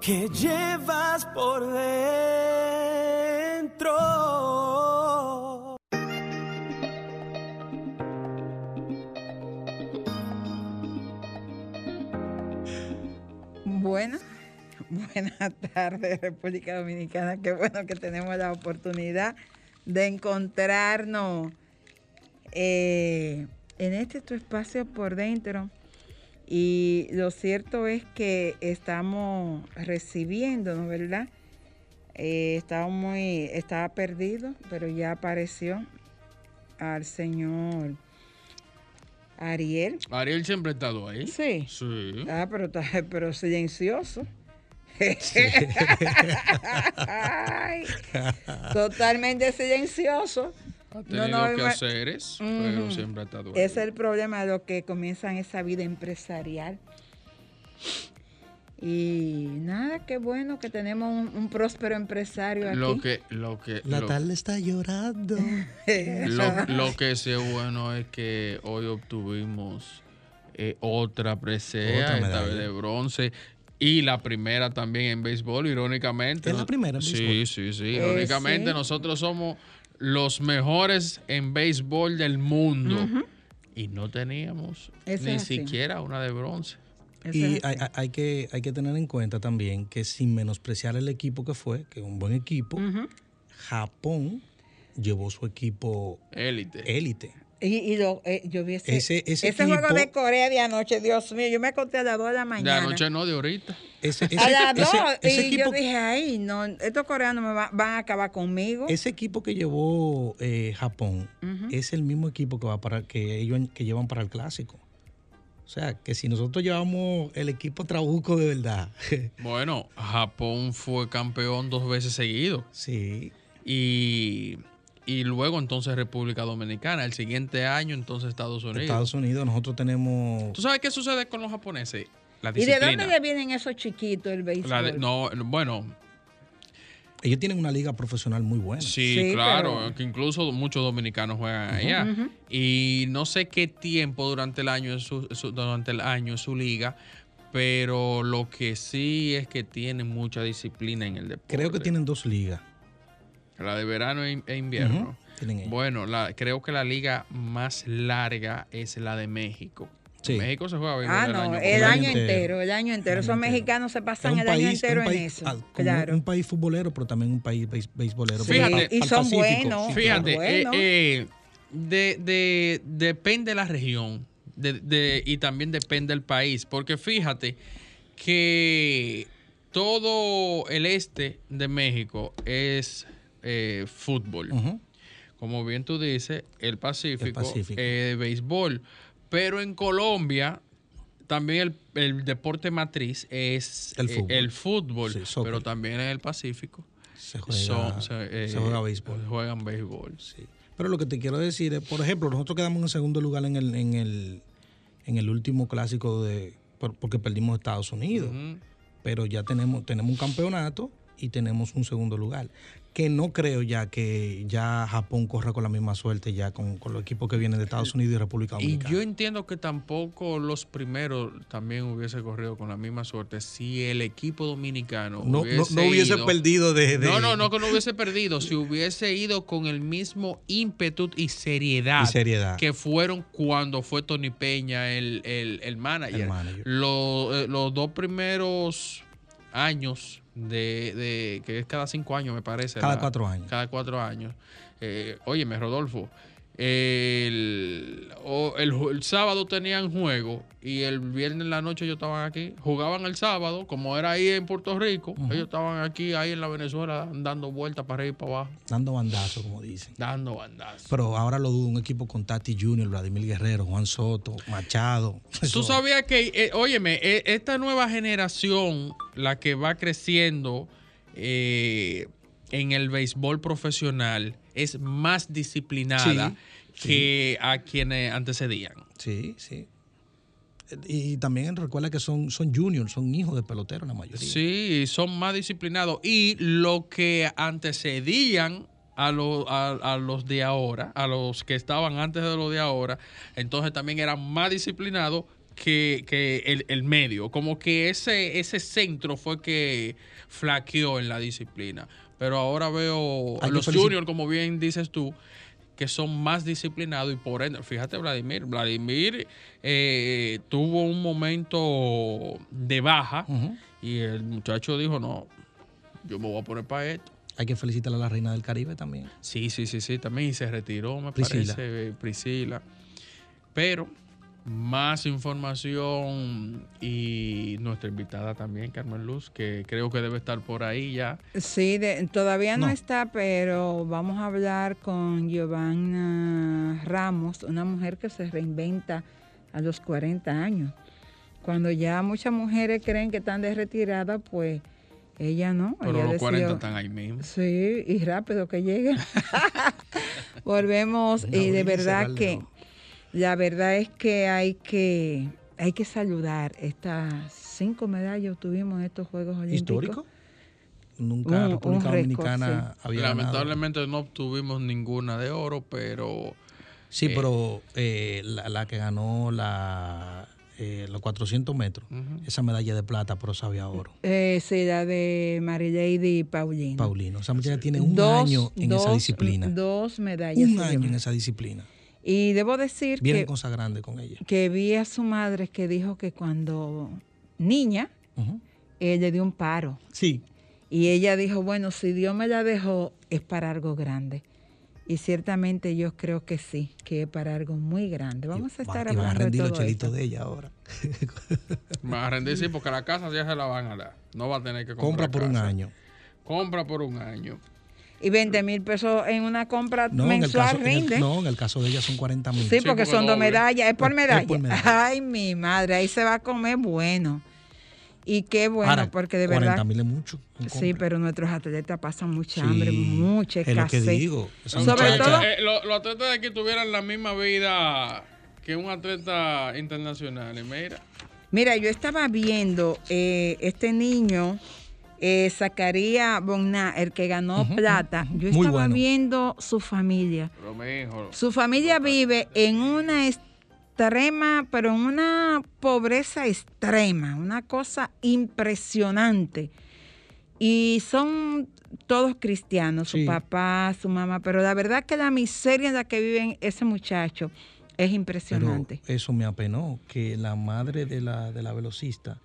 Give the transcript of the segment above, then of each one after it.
que llevas por dentro. Bueno, buenas tardes República Dominicana. Qué bueno que tenemos la oportunidad de encontrarnos eh, en este tu espacio por dentro. Y lo cierto es que estamos recibiendo, ¿no verdad? Eh, estaba muy, estaba perdido, pero ya apareció al señor Ariel. Ariel siempre ha estado ahí. Sí. Sí. Ah, pero, pero silencioso. Ay, totalmente silencioso. Ha tenido que ima- haceres, pero siempre ha estado ahí. Ese es el problema de los que comienzan esa vida empresarial. Y nada, qué bueno que tenemos un, un próspero empresario aquí. Lo que, lo que, La lo, tarde está llorando. lo, lo que sí es bueno es que hoy obtuvimos eh, otra presea, Otra esta vez de bronce. Y la primera también en béisbol, irónicamente. ¿Es la primera en Sí, béisbol? sí, sí. Eh, Irónicamente, sí. nosotros somos los mejores en béisbol del mundo. Y no teníamos Eso ni siquiera una de bronce. Eso Y hay, que, hay que tener en cuenta también que sin menospreciar el equipo que fue, que es un buen equipo. Japón llevó su equipo Élite. élite. Y, y lo- eh, yo vi ese, Ese- ese juego equipo- de Corea de anoche, Dios mío, yo me acosté a las 2 de la De mañana. anoche no, de ahorita. Ese, ese- a las 2 ese- ese y yo equipo, dije, ay, no, estos coreanos me va- van a acabar conmigo. ese equipo que llevó eh, Japón es el mismo equipo que va para que ellos que llevan para el clásico. O sea, que si nosotros llevamos el equipo trabuco de verdad, Bueno, Japón fue campeón dos veces seguido. sí, Y, y luego entonces República Dominicana. El siguiente año entonces Estados Unidos. Estados Unidos, nosotros tenemos ¿Tú sabes qué sucede con los japoneses? La ¿Y de dónde vienen esos chiquitos el béisbol? La de- no, bueno, ellos tienen una liga profesional muy buena. sí, Sí, claro, pero- que incluso muchos dominicanos juegan allá. Y no sé qué tiempo durante el año es su, su- durante el año es su liga, pero lo que sí es que tienen mucha disciplina en el deporte. Creo que tienen dos ligas. La de verano e e invierno. Bueno, la, creo que la liga más larga es la de México. Sí. México se juega béisbol Ah, el no, año el año año entero. entero, el año entero. Esos mexicanos se pasan el año entero en eso. como Claro. un país futbolero, pero también un país beis- beisbolero. Sí, Fíjate, y Al son Pacífico. buenos. Fíjate, Bueno. eh, eh, de, de- depende de la región de- de- y también depende del país, porque fíjate que todo el este de México es eh, fútbol. Como bien tú dices, el Pacífico, Pacífico. eh, béisbol. Pero en Colombia también el, el deporte matriz es El eh, fútbol. el fútbol, Sí, soccer. pero también en el Pacífico Se juega, son- se, eh, se juega béisbol. Juegan béisbol. Sí. Pero lo que te quiero decir es, por ejemplo, nosotros quedamos en segundo lugar en el, en el, en el último clásico de por- porque perdimos Estados Unidos. Pero ya tenemos, tenemos un campeonato y tenemos un segundo lugar. Que no creo ya que ya Japón corra con la misma suerte ya con, con los equipos que vienen de Estados Unidos y República Y Dominicana. yo entiendo que tampoco los primeros también hubiese corrido con la misma suerte si el equipo dominicano no, no, no hubiese ido- perdido de, de- No, no, no que no hubiese perdido, si hubiese ido con el mismo ímpetu y seriedad, Y seriedad. que fueron cuando fue Tony Peña el, el, el manager. El manager. Lo- eh, los dos primeros años de, de- que es cada cinco años me parece. Cada la- cuatro años. Cada cuatro años. Eh, óyeme, Rodolfo, el, o el, el sábado tenían juego y el viernes en la noche ellos estaban aquí. Jugaban el sábado, como era ahí en Puerto Rico, ellos estaban aquí, ahí en la Venezuela, dando vueltas para arriba y para abajo, Dando bandazo, como dicen. dando bandazos. Pero ahora lo dudo, un equipo con Tati Junior, Vladimir Guerrero, Juan Soto, Machado. Tú sabías que, eh, óyeme, eh, esta nueva generación, la que va creciendo eh, en el béisbol profesional, es más disciplinada Sí, que a quienes antecedían. Sí, sí. Y también recuerda que son, son juniors, son hijos de pelotero la mayoría. Sí, son más disciplinados. Y lo que antecedían a, lo- a, a los de ahora, a los que estaban antes de los de ahora, entonces también eran más disciplinados que, que el, el medio. Como que ese, ese centro fue que flaqueó en la disciplina. Pero ahora veo que los juniors, como bien dices tú, que son más disciplinados y por ende, fíjate Vladimir, Vladimir eh, tuvo un momento de baja y el muchacho dijo, no, yo me voy a poner para esto. Hay que felicitar a la reina del Caribe también. Sí, sí, sí, sí, también y se retiró, me Priscila. parece, Priscila. Pero más información y nuestra invitada también, Carmen Luz, que creo que debe estar por ahí ya. Sí, de- todavía no. No. está, pero vamos a hablar con Giovanna Ramos, una mujer que se reinventa a los 40 años. Cuando ya muchas mujeres creen que están de retirada, pues ella no. Pero ella los 40 decidió- están ahí mismo. Sí, y rápido que lleguen. Volvemos Una y de verdad que. La verdad es que hay que hay que saludar estas cinco medallas que tuvimos en estos Juegos Olímpicos. ¿Histórico? Nunca Un- República un récord, Dominicana había ganado. Lamentablemente no obtuvimos ninguna de oro, pero Sí, Eh, pero eh, la, la que ganó la, eh, los 400 metros, esa medalla de plata, pero sabía oro. Eh, sí, la de Marilady Paulino. Paulino. Esa muchacha tiene un Dos- año en esa disciplina. Dos medallas. Un año en esa disciplina. Y debo decir Vienen que, cosas grandes con ella. que vi a su madre que dijo que cuando niña, Ujú. él le dio un paro. Sí. Y ella dijo, bueno, si Dios me la dejó, es para algo grande. Y ciertamente yo creo que sí, que es para algo muy grande. Vamos a Y va- estar y van a hablando de rendir los chelitos esto. de ella ahora. me va a rendir sí, porque la casa ya se la van a dar. No va a tener que comprar Compra por un casa. año. Compra por un año. Y 20 mil pesos en una compra No, en el, mensual caso, en el- rinde. no, en el caso de ella son 40 mil. Sí, Sí, porque porque son dos medallas. Es por es medalla. por medalla. Ay, mi madre, ahí se va a comer bueno. Y qué bueno, Ahora, porque de 40 verdad. mil es mucho. Sí, pero nuestros atletas pasan mucha Sí, hambre, mucha Es lo que escasez. digo. Sobre todo- Eh, lo- los atletas de aquí tuvieran la misma vida que un atleta internacional. Mira, Mira, yo estaba viendo eh, este niño, eh, Zacarías Bonna, el que ganó plata. Yo estaba bueno. viendo su familia. Su familia vive en una extrema, pero en una pobreza extrema, una cosa impresionante. Y son todos cristianos, su Sí. papá, su mamá, pero la verdad que la miseria en la que vive ese muchacho es Pero impresionante. eso me apenó, que la madre de la, de la velocista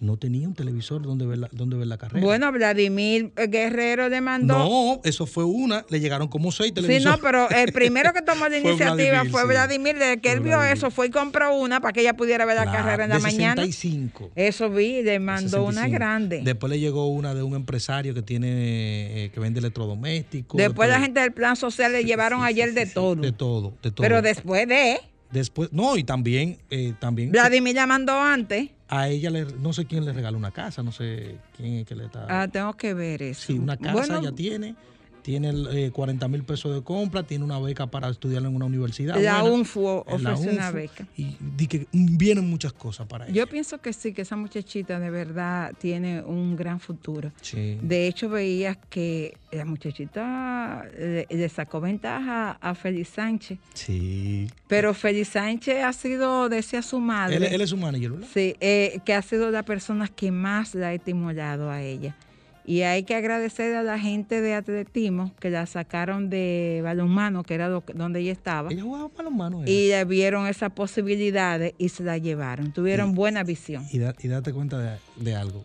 no tenía un televisor donde ver la, donde ver la carrera. Bueno, Vladimir Guerrero le mandó. no, eso fue una, le llegaron como seis Sí, televisores. no, pero el primero que tomó la Fue iniciativa Vladimir, fue sí. Vladimir. Desde que él vio eso, fue y compró una para que ella pudiera ver la La- carrera en la de mañana. 65. Eso vi, le mandó una 65. grande. Después le llegó una de un empresario que tiene eh, que vende electrodomésticos. Después la gente del plan social le llevaron ayer de todo. De todo, de todo. Pero después de, Después, no, y también, eh, también Vladimir la mandó antes. a ella, le, no sé quién le regaló una casa, no sé quién es que le está... Ah, tengo que ver eso. Sí, una casa Bueno, ya tiene, tiene eh, 40 mil pesos de compra, tiene una beca para estudiar en una universidad. La buena, UNFU la ofrece una beca. Y que vienen muchas cosas para ella. Yo pienso que sí, que esa muchachita de verdad tiene un gran futuro. Sí. De hecho, veías que la muchachita le, le sacó ventaja a Félix Sánchez. sí. Pero Félix Sánchez ha sido, decía su madre, Él, él es su manager, ¿verdad? sí, eh, que ha sido la persona que más la ha estimulado a ella. Y hay que agradecer a la gente de atletismo que la sacaron de balonmano, que era donde ella estaba, Ella jugaba para los manos. y le vieron esas posibilidades y se la llevaron. Tuvieron Y- buena visión. y, da- y date cuenta de, de algo.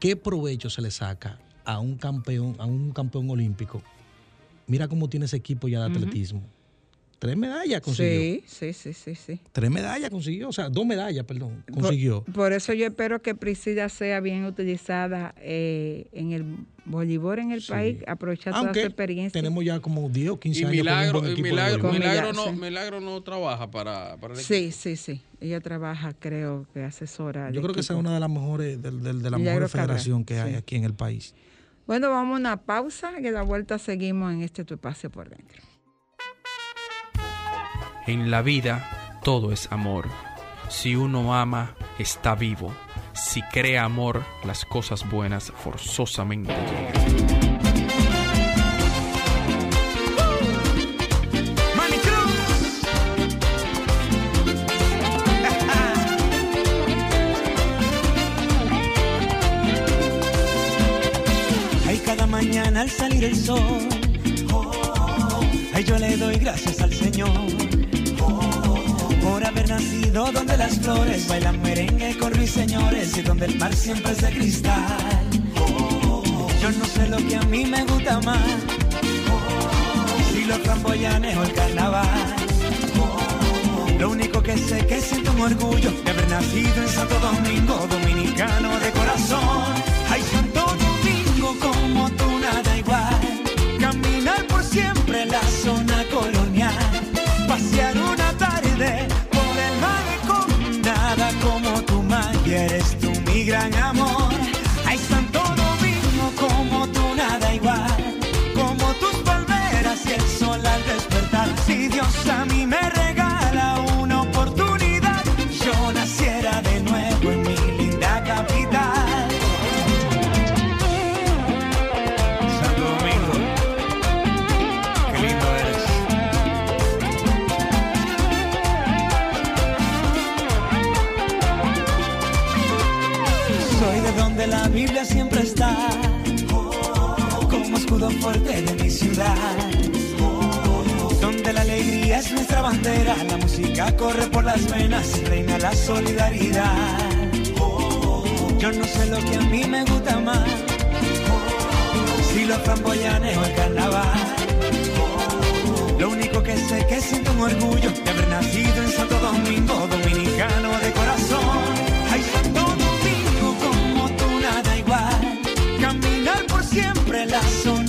¿Qué provecho se le saca a un campeón, a un campeón olímpico? Mira cómo tiene ese equipo ya de atletismo. Tres medallas consiguió. Sí, sí, sí, sí, sí. Tres medallas consiguió, o sea, dos medallas, perdón, consiguió. Por, eso yo espero que Priscila sea bien utilizada eh, en el voleibol en el Sí. país, aprovechar toda su Aunque experiencia. tenemos ya como 10 o 15 Y años con un Milagro, buen y equipo de Milagro, Milagro Milagro, no, sí. Milagro no trabaja para, para el Sí, sí, sí. Ella trabaja, creo que asesora. Yo creo que esa es una de las mejores, del- del- de, la Milagro mejor federación que hay sí. aquí en el país. Bueno, vamos a una pausa y a la vuelta seguimos en este tu espacio por dentro. En la vida todo es amor. Si uno ama, está vivo. Si crea amor, las cosas buenas forzosamente llegan. Ay, cada mañana al salir el sol, oh, ay, yo le doy gracias al Señor nacido donde las flores bailan merengue con ruiseñores y donde el mar siempre es de cristal. Yo no sé lo que a mí me gusta más, si los framboyanes o el carnaval. Lo único que sé que siento un orgullo de haber nacido en Santo Domingo, dominicano de corazón. Ay, Santo Domingo, como tú nada igual. Caminar por siempre en la zona colonial. Pasear amor. Corre por las venas reina la solidaridad. Yo no sé lo que a mí me gusta más, si los framboyanes o el carnaval. Lo único que sé que siento un orgullo de haber nacido en Santo Domingo, dominicano de corazón. Ay, Santo Domingo, como tú nada igual. Caminar por siempre la zona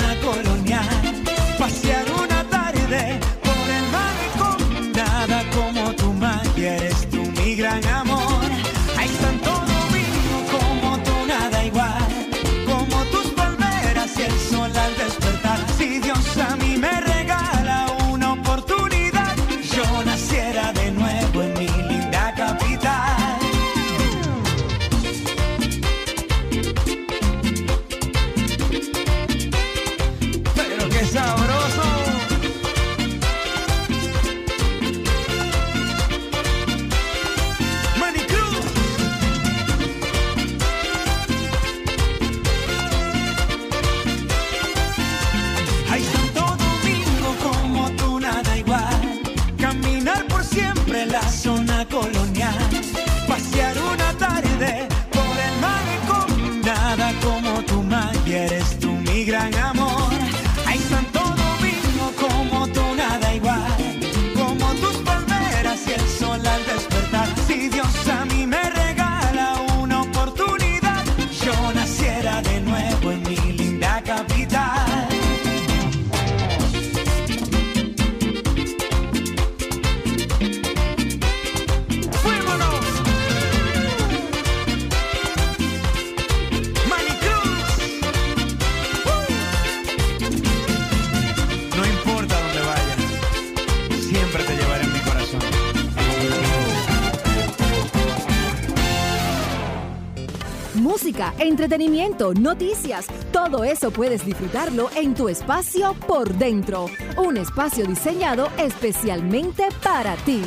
noticias, todo eso puedes disfrutarlo en tu espacio por dentro. Un espacio diseñado especialmente para ti.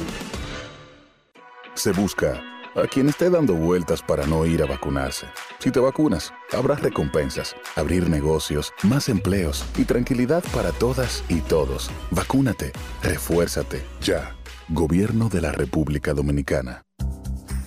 Se busca a quien esté dando vueltas para no ir a vacunarse. Si te vacunas, habrá recompensas, abrir negocios, más empleos y tranquilidad para todas y todos. Vacúnate, refuérzate, ya. Gobierno de la República Dominicana.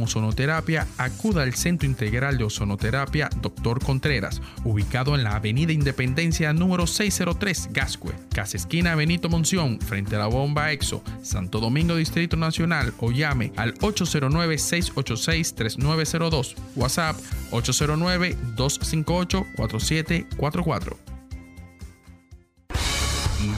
ozonoterapia, acuda al Centro Integral de Ozonoterapia Dr. Contreras, ubicado en la Avenida Independencia número 603, Gascue, Casa Esquina Benito Monción, frente a la bomba EXO, Santo Domingo Distrito Nacional o llame al 809-686-3902, WhatsApp 809-258-4744.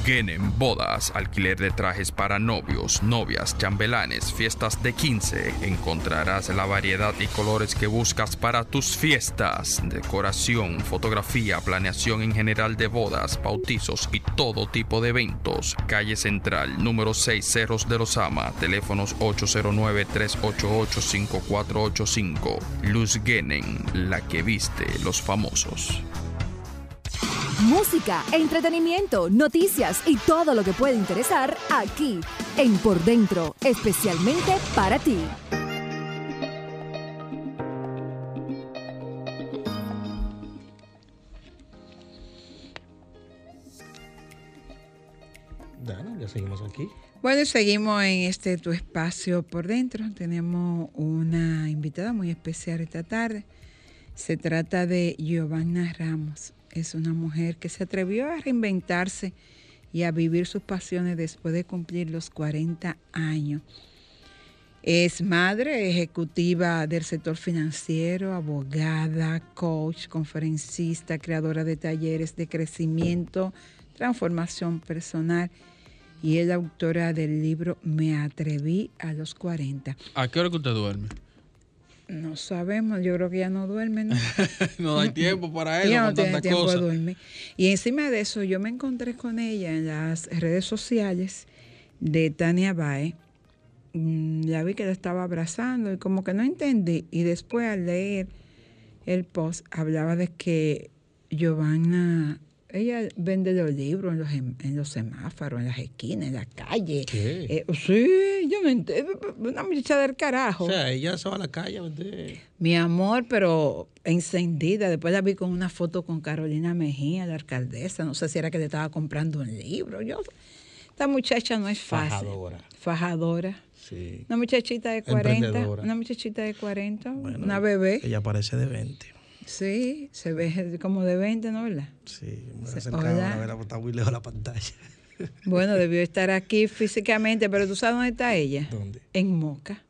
Genen Bodas, alquiler de trajes para novios, novias, chambelanes, fiestas de 15. Encontrarás la variedad y colores que buscas para tus fiestas. Decoración, fotografía, planeación en general de bodas, bautizos y todo tipo de eventos. Calle Central, número 6 Cerros de los Ama, teléfonos 809-388-5485. Luz Genen, la que viste los famosos. Música, entretenimiento, noticias y todo lo que puede interesar aquí en Por Dentro, especialmente para ti. Dana, ya seguimos aquí. Bueno, y seguimos en este tu espacio por dentro. Tenemos una invitada muy especial esta tarde. Se trata de Giovanna Ramos. Es una mujer que se atrevió a reinventarse y a vivir sus pasiones después de cumplir los 40 años. Es madre ejecutiva del sector financiero, abogada, coach, conferencista, creadora de talleres de crecimiento, transformación personal y es autora del libro Me atreví a los 40. ¿A qué hora que usted duerme? No sabemos, yo creo que ya no duerme, ¿no? no hay tiempo para eso, no con tiene tiempo de cosas. dormir. Y encima de eso, yo me encontré con ella en las redes sociales de Tania Bae. Mm, La vi que la estaba abrazando y como que no entendí. Y después al leer el post, hablaba de que Giovanna, ella vende los libros en los, em- en los semáforos, en las esquinas, en la calle. ¿Qué? Eh, sí, yo no entiendo. Una muchacha del carajo. O sea, ella se va a la calle. Mi amor, pero encendida. Después la vi con una foto con Carolina Mejía, la alcaldesa. No sé si era que le estaba comprando un libro. Yo, esta muchacha no es fácil. Fajadora. Fajadora. Sí. Una muchachita de 40. Emprendedora. Una muchachita de 40. Bueno, una bebé. Ella parece de 20. Sí, se ve como de 20, ¿no? ¿Verdad? Sí, me voy Sí, a acercar hola. porque está muy lejos la pantalla. Bueno, debió estar aquí físicamente, pero ¿tú sabes dónde está ella? ¿Dónde? En Moca.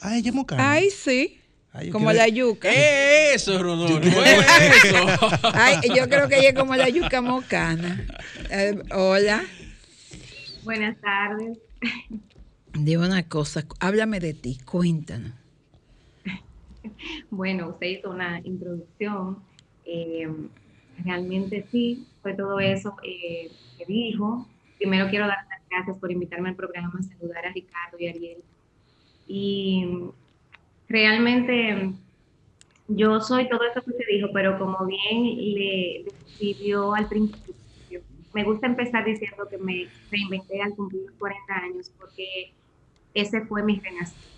Ah, ella es mocana. Ay, sí. Ay, yo como quiero- la yuca. ¿Qué es eso, Rodolfo? ¿Qué es eso? Ay, yo creo que ella es como la yuca mocana. Eh, hola. Buenas tardes. Dime una cosa, háblame de ti, cuéntanos. Bueno, usted hizo una introducción. eh, realmente sí, fue todo eso eh, que dijo. Primero quiero dar las gracias por invitarme al programa, saludar a Ricardo y Ariel. Y realmente yo soy todo eso que usted dijo, pero como bien le describió al principio, me gusta empezar diciendo que me reinventé al cumplir los 40 años porque ese fue mi renacimiento.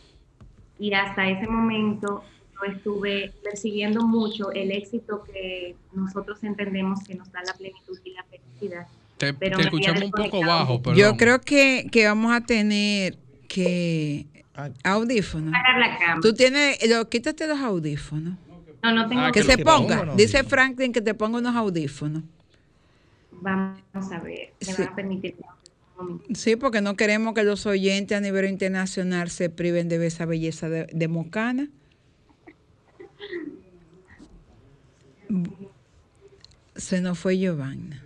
Y hasta ese momento yo estuve persiguiendo mucho el éxito que nosotros entendemos que nos da la plenitud y la felicidad. Te, Pero te escuchamos un poco bajo, perdón. Yo creo que, que vamos a tener que audífonos. Parar la cama. Tú tienes, lo, quítate los audífonos. No, no tengo Ah, Que que se ponga. Dice Franklin que te ponga unos audífonos. Vamos a ver, me Sí. van a permitir. Sí, porque no queremos que los oyentes a nivel internacional se priven de ver esa belleza de, de Mocana. Se nos fue Giovanna.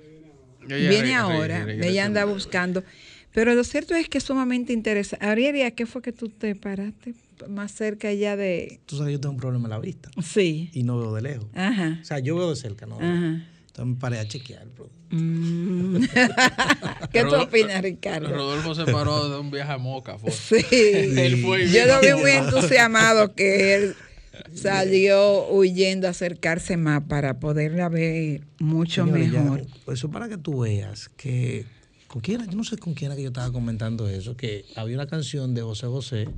Ella Viene re- re- ahora, regresa. ella anda buscando. Pero lo cierto es que es sumamente interesante. Ariel, ¿a qué fue que tú te paraste más cerca ya de...? Tú sabes que yo tengo un problema en la vista Sí. y no veo de lejos. Ajá. O sea, yo veo de cerca, ¿no? Ajá. Entonces me paré a chequear, bro. Mm. ¿Qué tú opinas, Ricardo? Rodolfo se paró de un viaje a Moca. Fue. Sí. Él fue y Yo lo vi muy entusiasmado que él salió huyendo a acercarse más para poderla ver mucho Señores, ya, mejor. eso para que tú veas que con quién yo no sé con quién era que yo estaba comentando eso, que había una canción de José José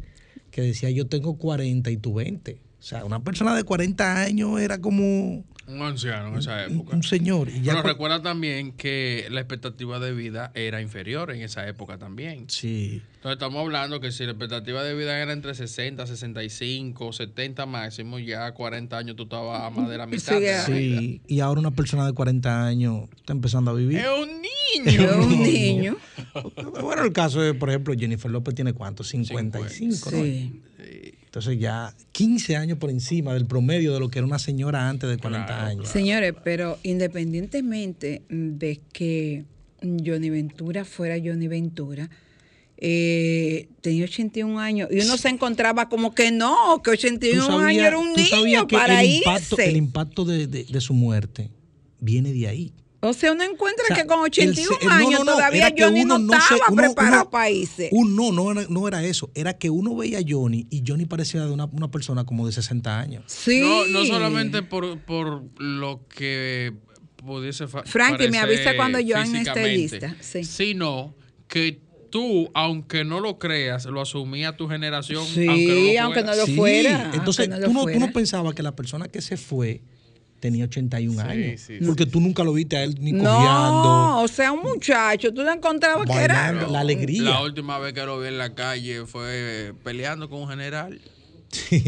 que decía yo tengo 40 y tú 20. O sea, una persona de 40 años era como Un anciano en esa época. un señor. Y ya Pero cu- recuerda también que la expectativa de vida era inferior en esa época también. Sí. Entonces estamos hablando que si la expectativa de vida era entre 60, 65, 70 máximo, ya a 40 años tú estabas a más de la mitad. Sí, de la. Sí, y ahora una persona de 40 años está empezando a vivir. Es un niño. un niño. Bueno, el caso de, por ejemplo, Jennifer López tiene cuánto? 55, ¿no? Sí. Entonces ya 15 años por encima del promedio de lo que era una señora antes de 40 Claro, años. Señores, pero independientemente de que Johnny Ventura fuera Johnny Ventura, eh, tenía 81 años y uno se encontraba como que no, que 81 años era un niño para el irse. impacto, el impacto de, de- de su muerte viene de ahí. O sea, uno encuentra O sea, que con el 81 se- no, años no, no, todavía Johnny uno no estaba uno- preparado uno- para irse. Un- no, no era, no era eso. Era que uno veía a Johnny y Johnny parecía de una, una persona como de 60 años. sí. No, no solamente por, por lo que pudiese fa- Frankie, me avisa cuando Joan esté lista, sí. Sino que tú, aunque no lo creas, lo asumía tu generación. Sí, aunque aunque no lo Sí, fuera. Entonces, aunque no tú, lo no, tú no pensabas que la persona que se fue tenía 81 Sí, años. sí, porque tú nunca lo viste a él ni No, cojeando. o sea, un muchacho, tú lo encontrabas que era. La alegría. La última vez que lo vi en la calle fue peleando con un general. Sí.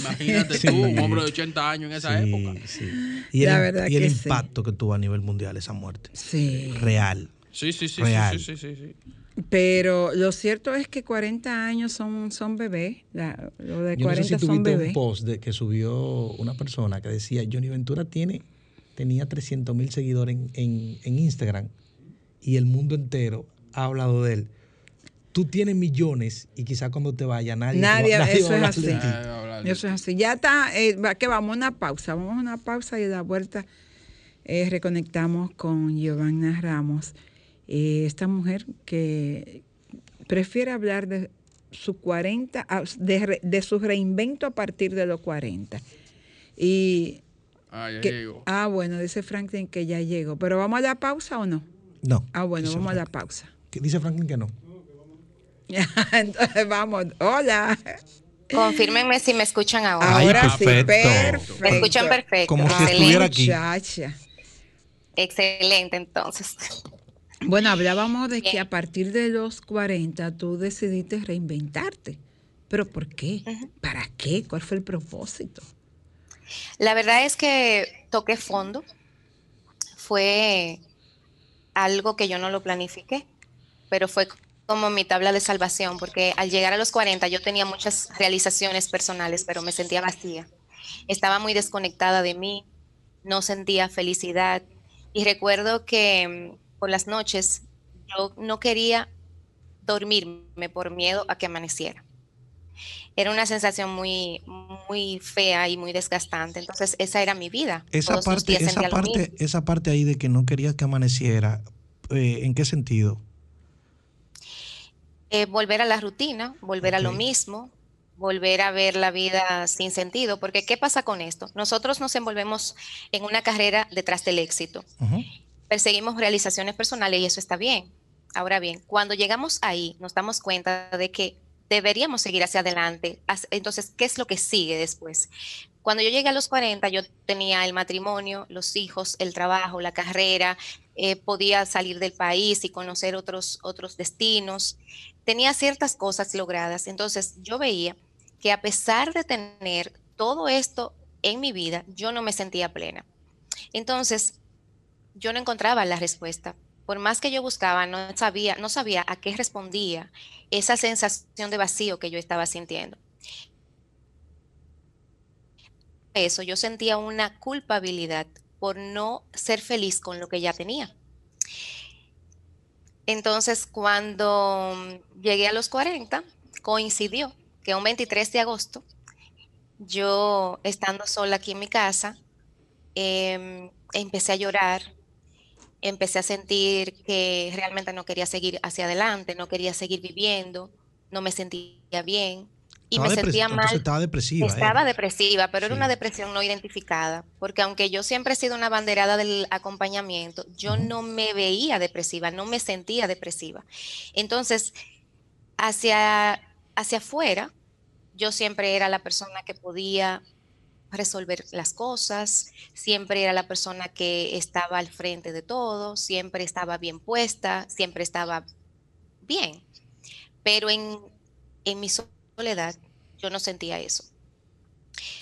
Imagínate Sí. tú, un hombre de 80 años en esa Sí, época. sí. Y La el, verdad y el que sí. impacto que tuvo a nivel mundial esa muerte. Sí. Real. Sí, sí, sí, sí, Real. sí, sí, sí, sí. Pero lo cierto es que 40 años son, son bebés. La- lo de Yo no sé 40 si son tuviste un bebés. post de que subió una persona que decía, Johnny Ventura tiene, tenía 300 mil seguidores en, en- en Instagram y el mundo entero ha hablado de él. Tú tienes millones y quizás cuando te vaya nadie, va- Nadie, va eso a es hablar así. de ti. Nadie de Eso es así. Ya está, eh, va- que vamos a una pausa. Vamos a una pausa y a la vuelta eh, reconectamos con Giovanna Ramos. Eh, esta mujer que prefiere hablar de su 40, ah, de, de su reinvento a partir de los 40. Y Ah, ya que- llegó. ah, bueno, dice Franklin que ya llegó. Pero vamos a la pausa o no? No. Ah, bueno, vamos a la pausa. ¿Qué Dice Franklin que no. Entonces vamos. Hola. Confírmenme si me escuchan ahora. Ay, Ahora sí, perfecto. perfecto. me escuchan perfecto. Como si Excelente. estuviera aquí. Excelente, entonces. Bueno, hablábamos de que Bien. a partir de los 40 tú decidiste reinventarte. ¿Pero por qué? ¿Para qué? ¿Cuál fue el propósito? La verdad es que toqué fondo. Fue algo que yo no lo planifiqué, pero fue como mi tabla de salvación, porque al llegar a los 40 yo tenía muchas realizaciones personales, pero me sentía vacía. Estaba muy desconectada de mí, no sentía felicidad. Y recuerdo que mm, por las noches yo no quería dormirme por miedo a que amaneciera. Era una sensación muy, muy fea y muy desgastante. Entonces, esa era mi vida. Esa Todos parte, esa parte, esa parte ahí de que no querías que amaneciera, eh, ¿en qué sentido? Eh, volver a la rutina, volver a lo mismo, volver a ver la vida sin sentido. Porque, ¿qué pasa con esto? Nosotros nos envolvemos en una carrera detrás del éxito. Perseguimos realizaciones personales y eso está bien. Ahora bien, cuando llegamos ahí, nos damos cuenta de que deberíamos seguir hacia adelante. Entonces, ¿qué es lo que sigue después? Cuando yo llegué a los 40, yo tenía el matrimonio, los hijos, el trabajo, la carrera, eh, podía salir del país y conocer otros, otros destinos. Tenía ciertas cosas logradas. Entonces, yo veía que a pesar de tener todo esto en mi vida, yo no me sentía plena. Entonces, yo no encontraba la respuesta. Por más que yo buscaba, no sabía, no sabía a qué respondía esa sensación de vacío que yo estaba sintiendo. Eso, yo sentía una culpabilidad por no ser feliz con lo que ya tenía. Entonces, cuando llegué a los 40, coincidió que un 23 de agosto, yo estando sola aquí en mi casa, em, empecé a llorar, empecé a sentir que realmente no quería seguir hacia adelante, no quería seguir viviendo, no me sentía bien y Estaba me sentía mal. estaba depresiva, ¿eh? Estaba depresiva, pero era una depresión no identificada, porque aunque yo siempre he sido una banderada del acompañamiento, yo no me veía depresiva, no me sentía depresiva. Entonces, hacia, hacia afuera, yo siempre era la persona que podía resolver las cosas, siempre era la persona que estaba al frente de todo, siempre estaba bien puesta, siempre estaba bien. Pero en, en mi soledad yo no sentía eso.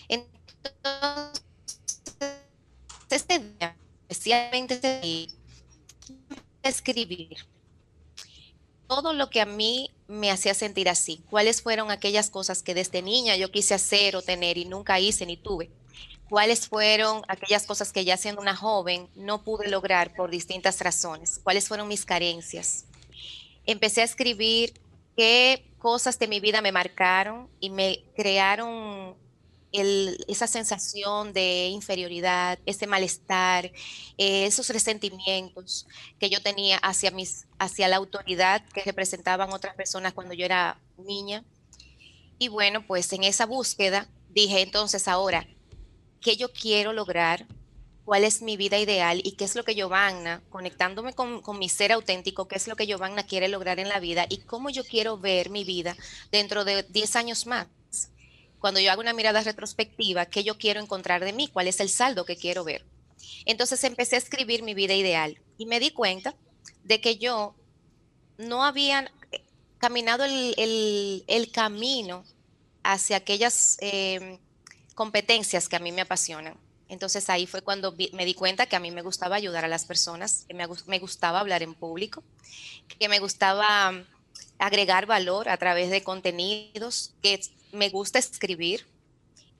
Entonces, este día, especialmente este escribir todo lo que a mí me hacía sentir así. ¿Cuáles fueron aquellas cosas que desde niña yo quise hacer o tener y nunca hice ni tuve? ¿Cuáles fueron aquellas cosas que ya siendo una joven no pude lograr por distintas razones? ¿Cuáles fueron mis carencias? Empecé a escribir qué cosas de mi vida me marcaron y me crearon esa sensación de inferioridad, ese malestar, eh, esos resentimientos que yo tenía hacia, mis, hacia la autoridad que representaban otras personas cuando yo era niña. Y bueno, pues en esa búsqueda dije entonces ahora, ¿qué yo quiero lograr? ¿Cuál es mi vida ideal? ¿Y qué es lo que Giovanna, conectándome con, con mi ser auténtico, qué es lo que Giovanna quiere lograr en la vida? ¿Y cómo yo quiero ver mi vida dentro de 10 años más? Cuando yo hago una mirada retrospectiva, ¿qué yo quiero encontrar de mí? ¿Cuál es el saldo que quiero ver? Entonces empecé a escribir mi vida ideal y me di cuenta de que yo no había eh, caminado el, camino hacia aquellas eh, competencias que a mí me apasionan. Entonces ahí fue cuando me di cuenta que a mí me gustaba ayudar a las personas, que me, gus- me gustaba hablar en público, que me gustaba agregar valor a través de contenidos, que me gusta escribir.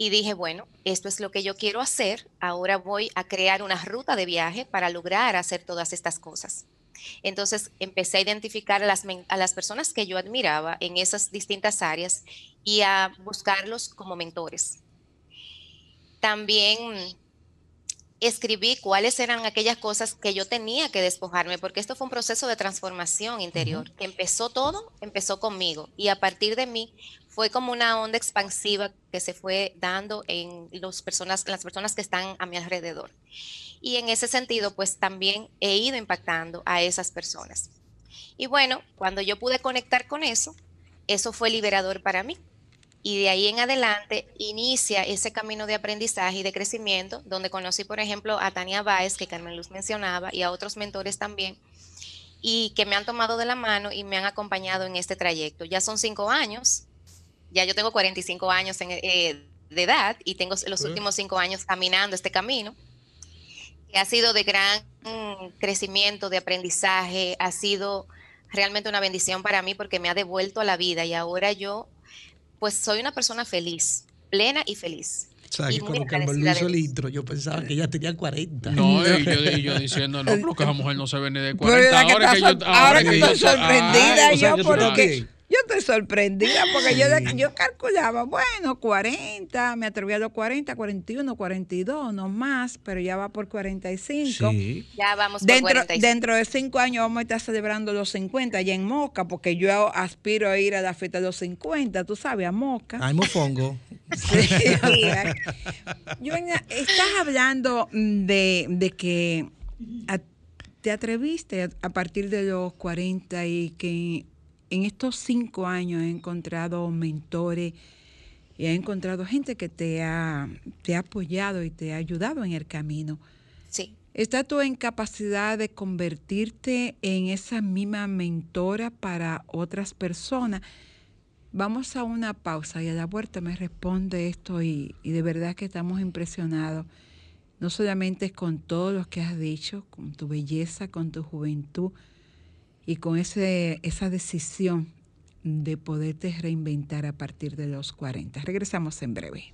Y dije, bueno, esto es lo que yo quiero hacer. Ahora voy a crear una ruta de viaje para lograr hacer todas estas cosas. Entonces empecé a identificar a las, a las personas que yo admiraba en esas distintas áreas y a buscarlos como mentores. También escribí cuáles eran aquellas cosas que yo tenía que despojarme, porque esto fue un proceso de transformación interior, que empezó todo, empezó conmigo, y a partir de mí fue como una onda expansiva que se fue dando en los personas, las personas que están a mi alrededor. Y en ese sentido, pues también he ido impactando a esas personas. Y bueno, cuando yo pude conectar con eso, eso fue liberador para mí. Y de ahí en adelante inicia ese camino de aprendizaje y de crecimiento, donde conocí, por ejemplo, a Tania Báez, que Carmen Luz mencionaba, y a otros mentores también, y que me han tomado de la mano y me han acompañado en este trayecto. Ya son cinco años, ya yo tengo 45 años en, eh, de edad y tengo los últimos cinco años caminando este camino, que ha sido de gran crecimiento, de aprendizaje, ha sido realmente una bendición para mí porque me ha devuelto a la vida y ahora yo pues soy una persona feliz, plena y feliz. O sea, Y que cuando Carmen hizo el intro, yo pensaba que ella tenía 40. No, y yo, y yo diciendo, no, pero que esa mujer no se ve ni de Pero 40. la que Ahora está que yo, sor- ahora que yo estoy so- sorprendida Ay, o sea, yo porque también. Yo estoy sorprendida porque yo, yo calculaba, bueno, 40, me atreví a los 40, 41, 42, no más, pero ya va por 45. Sí. Ya vamos por Dentro, 45. dentro de cinco años vamos a estar celebrando los 50 allá en Moca, porque yo aspiro a ir a la fiesta de los 50, tú sabes, a Moca. Ay, mofongo. Sí, mira. Joana, estás hablando mm, de, de que a- te atreviste a, a partir de los 40 y que en estos cinco años he encontrado mentores y he encontrado gente que te ha, te ha apoyado y te ha ayudado en el camino. Sí. ¿Está tú en capacidad de convertirte en esa misma mentora para otras personas? Vamos a una pausa y a la vuelta me responde esto y, y de verdad que estamos impresionados, no solamente con todo lo que has dicho, con tu belleza, con tu juventud y con ese, esa decisión de poderte reinventar a partir de los 40. Regresamos en breve.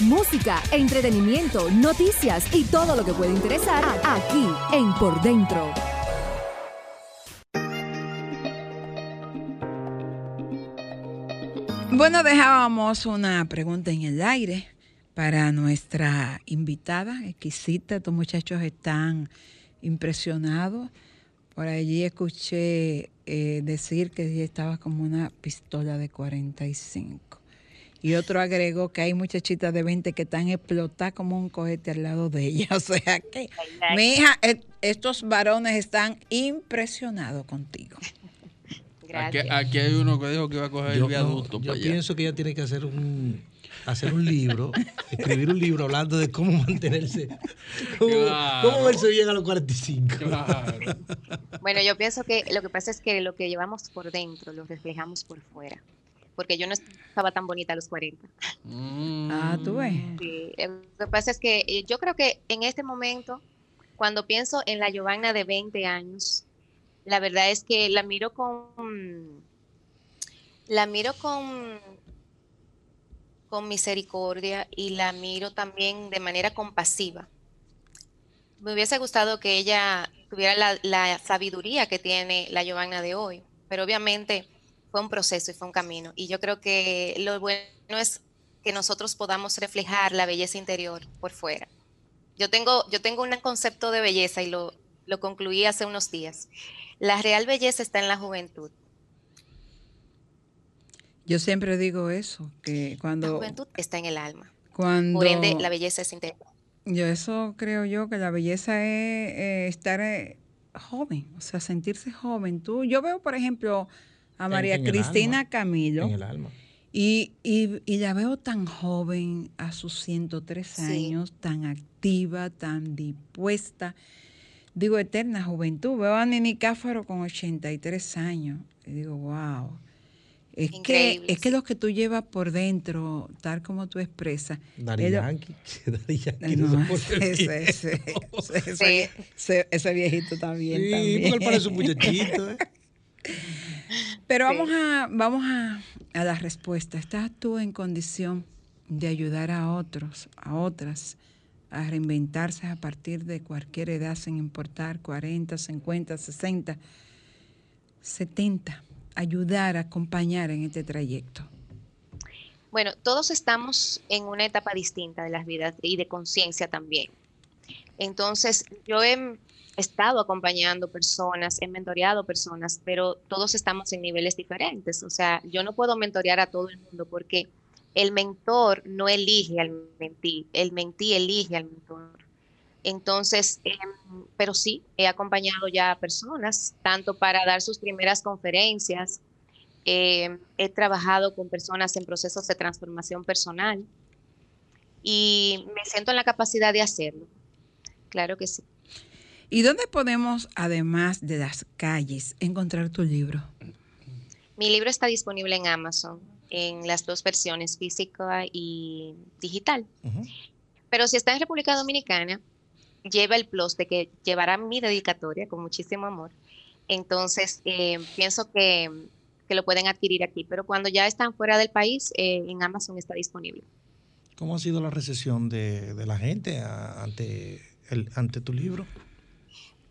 Música, entretenimiento, noticias y todo lo que puede interesar aquí en Por Dentro. Bueno, dejábamos una pregunta en el aire para nuestra invitada exquisita. Estos muchachos están impresionados. Por allí escuché eh, decir que ella estaba como una pistola de 45. Y otro agregó que hay muchachitas de 20 que están explotadas como un cohete al lado de ella. O sea que, mi hija, eh, estos varones están impresionados contigo. Aquí, aquí hay uno que dijo que iba a coger Yo, el viaducto no, yo para allá. pienso que ella tiene que hacer un hacer un libro, escribir un libro hablando de cómo mantenerse, cómo, Claro. cómo verse bien a los 45. Bueno, yo pienso que lo que pasa es que lo que llevamos por dentro lo reflejamos por fuera. Porque yo no estaba tan bonita a los 40. Ah, tú ves. Sí, eh, lo que pasa es que eh, yo creo que en este momento, cuando pienso en la Giovanna de 20 años, la verdad es que la miro con, la miro con, con misericordia y la miro también de manera compasiva. Me hubiese gustado que ella tuviera la, la sabiduría que tiene la Giovanna de hoy, pero obviamente fue un proceso y fue un camino. Y yo creo que lo bueno es que nosotros podamos reflejar la belleza interior por fuera. Yo tengo, yo tengo un concepto de belleza y lo, lo concluí hace unos días. La real belleza está en la juventud. Yo siempre digo eso, que La cuando, juventud está en el alma. cuando Por ende, la belleza es interior. yo eso creo yo que la belleza es eh, estar eh, joven, o sea, sentirse joven. Tú, yo veo, por ejemplo, a María en Cristina alma. Camilo En el alma. y, y, y la veo tan joven a sus 103 Sí. años, tan activa, tan dispuesta. Digo, eterna juventud. Veo a Nini Cáfaro con 83 años. Y digo, wow. Es que, es que lo que tú llevas por dentro, tal como tú expresas, lo- Yankee. Daddy Yankee no, no, ese, ese, ese, Sí. ese- ese viejito también. Sí, también. porque él parece un muchachito. ¿eh? Pero Sí. vamos a, vamos a, a la respuesta. ¿Estás tú en condición de ayudar a otros, a otras, a reinventarse a partir de cualquier edad, sin importar 40, 50, 60, 70? Ayudar, acompañar en este trayecto. Bueno, todos estamos en una etapa distinta de las vidas y de conciencia también. Entonces, yo he estado acompañando personas, he mentoreado personas, pero todos estamos en niveles diferentes. O sea, yo no puedo mentorear a todo el mundo porque el mentor no elige al mentí, el mentí elige al mentor. Entonces, em, pero sí, he acompañado ya a personas, tanto para dar sus primeras conferencias, eh, he trabajado con personas en procesos de transformación personal y me siento en la capacidad de hacerlo. Claro que sí. ¿Y dónde podemos, además de las calles, encontrar tu libro? Mi libro está disponible en Amazon en las dos versiones, física y digital. Pero si está en República Dominicana, lleva el plus de que llevará mi dedicatoria con muchísimo amor. Entonces, eh, pienso que, que lo pueden adquirir aquí. Pero cuando ya están fuera del país, eh, en Amazon está disponible. ¿Cómo ha sido la recesión de, de la gente a- ante, el, ante tu libro?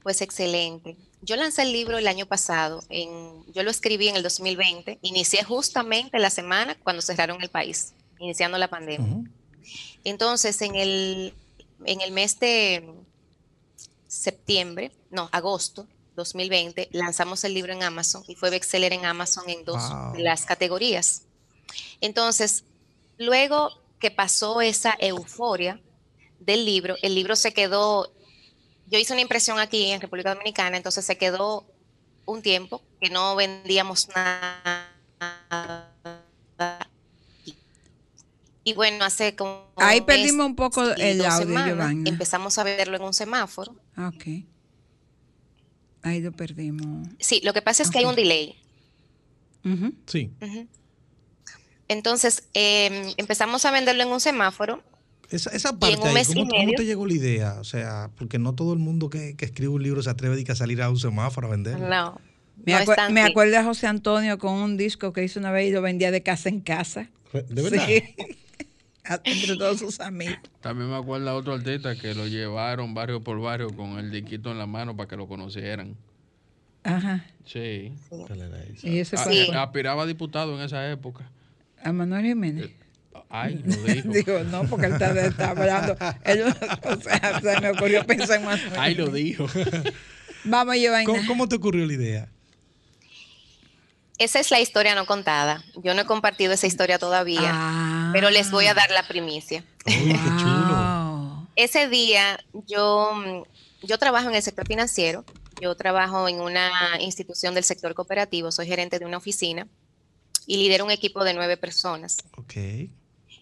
Pues excelente. Yo lancé el libro el año pasado, en, yo lo escribí en el 2020, inicié justamente la semana cuando cerraron el país, iniciando la pandemia. Ujú. Entonces, en el, en el mes de septiembre, no, agosto 2020, lanzamos el libro en Amazon y fue bestseller en Amazon en dos Wow. de las categorías. Entonces, luego que pasó esa euforia del libro, el libro se quedó, yo hice una impresión aquí en República Dominicana, entonces se quedó un tiempo que no vendíamos nada. Y bueno, hace como Ahí perdimos un poco el dos audio, semanas, Giovanna. Empezamos a verlo en un semáforo. Ah, Ok. Ahí lo perdimos. Sí, lo que pasa es que hay un delay. Ujú. Sí. Ujú. Entonces, em, empezamos a venderlo en un semáforo. Esa, esa en parte ahí, y ¿cómo, te llegó la idea? O sea, porque no todo el mundo que, que escribe un libro se atreve a, a salir a un semáforo a venderlo. No. Me, no me acuerdo de José Antonio con un disco que hizo una vez y lo vendía de casa en casa. ¿De verdad? Sí. A- Entre todos sus amigos. También me acuerdo de otro artista que lo llevaron barrio por barrio con el diquito en la mano para que lo conocieran. Aja. Sí. Y ese A- Sí. Aspiraba a diputado en esa época. a Manuel Jiménez. Ay, lo dijo. Digo, no, porque él está, está hablando. Él, o sea, se me ocurrió pensar en Manuel. Ay, lo dijo. Vamos, Giovanna. ¿Cómo, cómo te ocurrió la idea? Esa es la historia no contada. Yo no he compartido esa historia todavía, Ah. pero les voy a dar la primicia. Qué chulo. Ese día yo, yo trabajo en el sector financiero, yo trabajo en una institución del sector cooperativo, soy gerente de una oficina y lidero un equipo de nueve personas. Ok.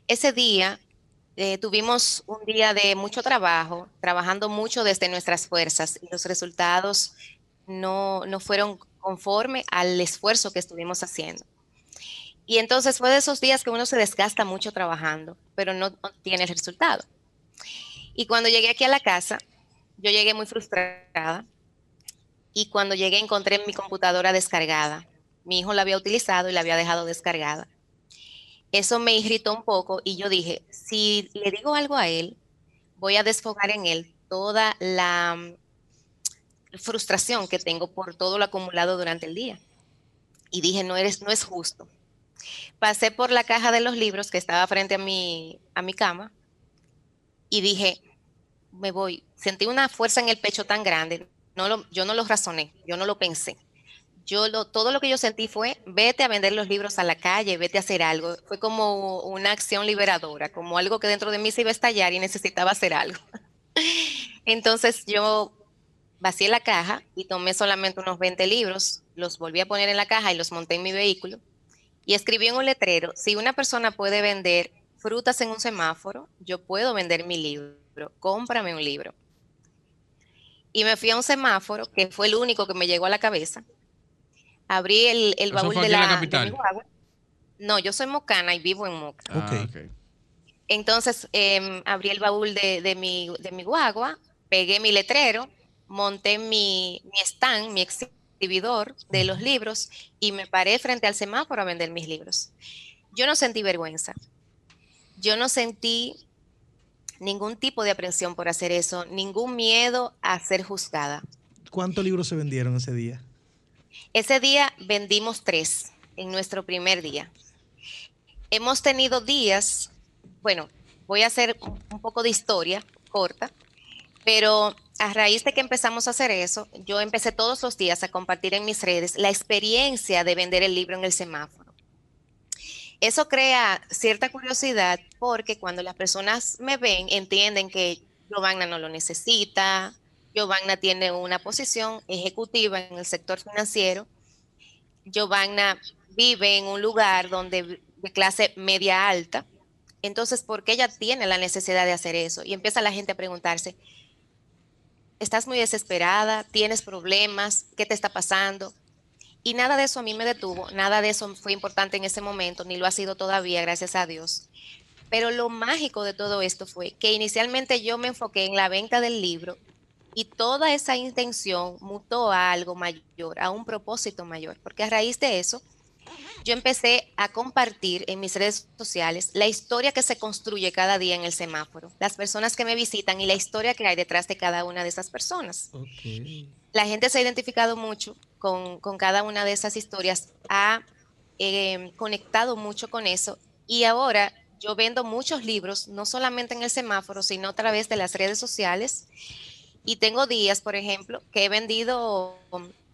Ese día eh, tuvimos un día de mucho trabajo, trabajando mucho desde nuestras fuerzas y los resultados no, no fueron conforme al esfuerzo que estuvimos haciendo. Y entonces fue de esos días que uno se desgasta mucho trabajando, pero no tiene el resultado. Y cuando llegué aquí a la casa, yo llegué muy frustrada y cuando llegué encontré mi computadora descargada. Mi hijo la había utilizado y la había dejado descargada. Eso me irritó un poco y yo dije, si le digo algo a él, voy a desfogar en él toda la frustración que tengo por todo lo acumulado durante el día. Y dije, no, eres, no es justo. Pasé por la caja de los libros que estaba frente a mi, a mi cama y dije, me voy. Sentí una fuerza en el pecho tan grande. No lo, yo no lo razoné, yo no lo pensé. Yo lo, todo lo que yo sentí fue, vete a vender los libros a la calle, vete a hacer algo. Fue como una acción liberadora, como algo que dentro de mí se iba a estallar y necesitaba hacer algo. Entonces yo vacié la caja y tomé solamente unos 20 libros, los volví a poner en la caja y los monté en mi vehículo y escribí en un letrero, si una persona puede vender frutas en un semáforo, yo puedo vender mi libro, cómprame un libro. Y me fui a un semáforo, que fue el único que me llegó a la cabeza. Abrí el, el ¿Eso baúl de la la, de capital? mi guagua. No, yo soy mocana y vivo en Moca. Ah, Ok. Entonces em, abrí el baúl de, de mi, de mi guagua, pegué mi letrero, monté mi, mi stand, mi exhibidor de los libros y me paré frente al semáforo a vender mis libros. Yo no sentí vergüenza. Yo no sentí ningún tipo de aprensión por hacer eso, ningún miedo a ser juzgada. ¿Cuántos libros se vendieron ese día? Ese día vendimos tres en nuestro primer día. Hemos tenido días, bueno, voy a hacer un un poco de historia corta, pero a raíz de que empezamos a hacer eso, yo empecé todos los días a compartir en mis redes la experiencia de vender el libro en el semáforo. Eso crea cierta curiosidad porque cuando las personas me ven, entienden que Giovanna no lo necesita, Giovanna tiene una posición ejecutiva en el sector financiero, Giovanna vive en un lugar donde de clase media alta, entonces, ¿por qué ella tiene la necesidad de hacer eso? Y empieza la gente a preguntarse, ¿estás muy desesperada? ¿Tienes problemas? ¿Qué te está pasando? Y nada de eso a mí me detuvo, nada de eso fue importante en ese momento, ni lo ha sido todavía, gracias a Dios. Pero lo mágico de todo esto fue que inicialmente yo me enfoqué en la venta del libro y toda esa intención mutó a algo mayor, a un propósito mayor, porque a raíz de eso yo empecé a compartir en mis redes sociales la historia que se construye cada día en el semáforo, las personas que me visitan y la historia que hay detrás de cada una de esas personas. La gente se ha identificado mucho con, con cada una de esas historias, ha eh, conectado mucho con eso y ahora yo vendo muchos libros, no solamente en el semáforo, sino a través de las redes sociales. Y tengo días, por ejemplo, que he vendido,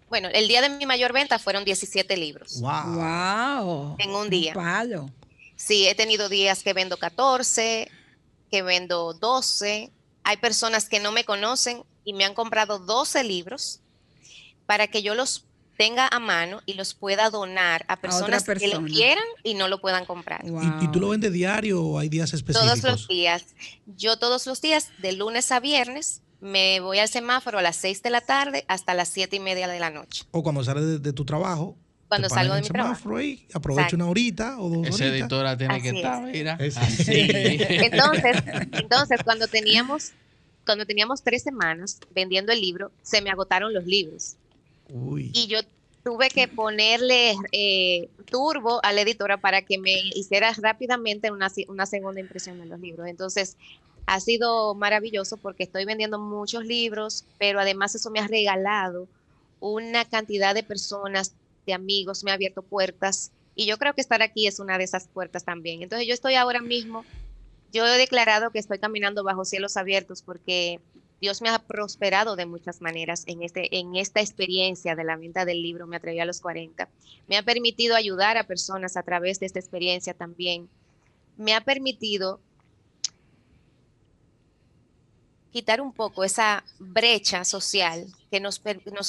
bueno, el día de mi mayor venta fueron 17 libros Wow. Wow. en un día. palo. Sí, he tenido días que vendo 14, que vendo 12. Hay personas que no me conocen y me han comprado 12 libros para que yo los tenga a mano y los pueda donar a personas que lo persona. quieran y no lo puedan comprar. ¿Y, y tú lo vendes diario o hay días específicos? Todos los días. Yo todos los días, de lunes a viernes, me voy al semáforo a las 6 de la tarde hasta las 7 y media de la noche. O cuando sales de, de tu trabajo. Cuando salgo de mi trabajo. semáforo ahí, aprovecha Exacto. una horita o dos Esa editora tiene que Así estar, es. mira. Así. Entonces, entonces cuando teníamos, cuando teníamos tres semanas vendiendo el libro, se me agotaron los libros. Uy. y yo tuve que ponerle eh, turbo a la editora para que me hiciera rápidamente una, una segunda impresión de los libros. Entonces, ha sido maravilloso porque estoy vendiendo muchos libros, pero además eso me ha regalado una cantidad de personas, de amigos, me ha abierto puertas Y yo creo que estar aquí es una de esas puertas también. Entonces yo estoy ahora mismo, yo he declarado que estoy caminando bajo cielos abiertos porque Dios me ha prosperado de muchas maneras en, este, en esta experiencia de la venta del libro, me atreví a los 40. Me ha permitido ayudar a personas a través de esta experiencia también. Me ha permitido quitar un poco esa brecha social que nos,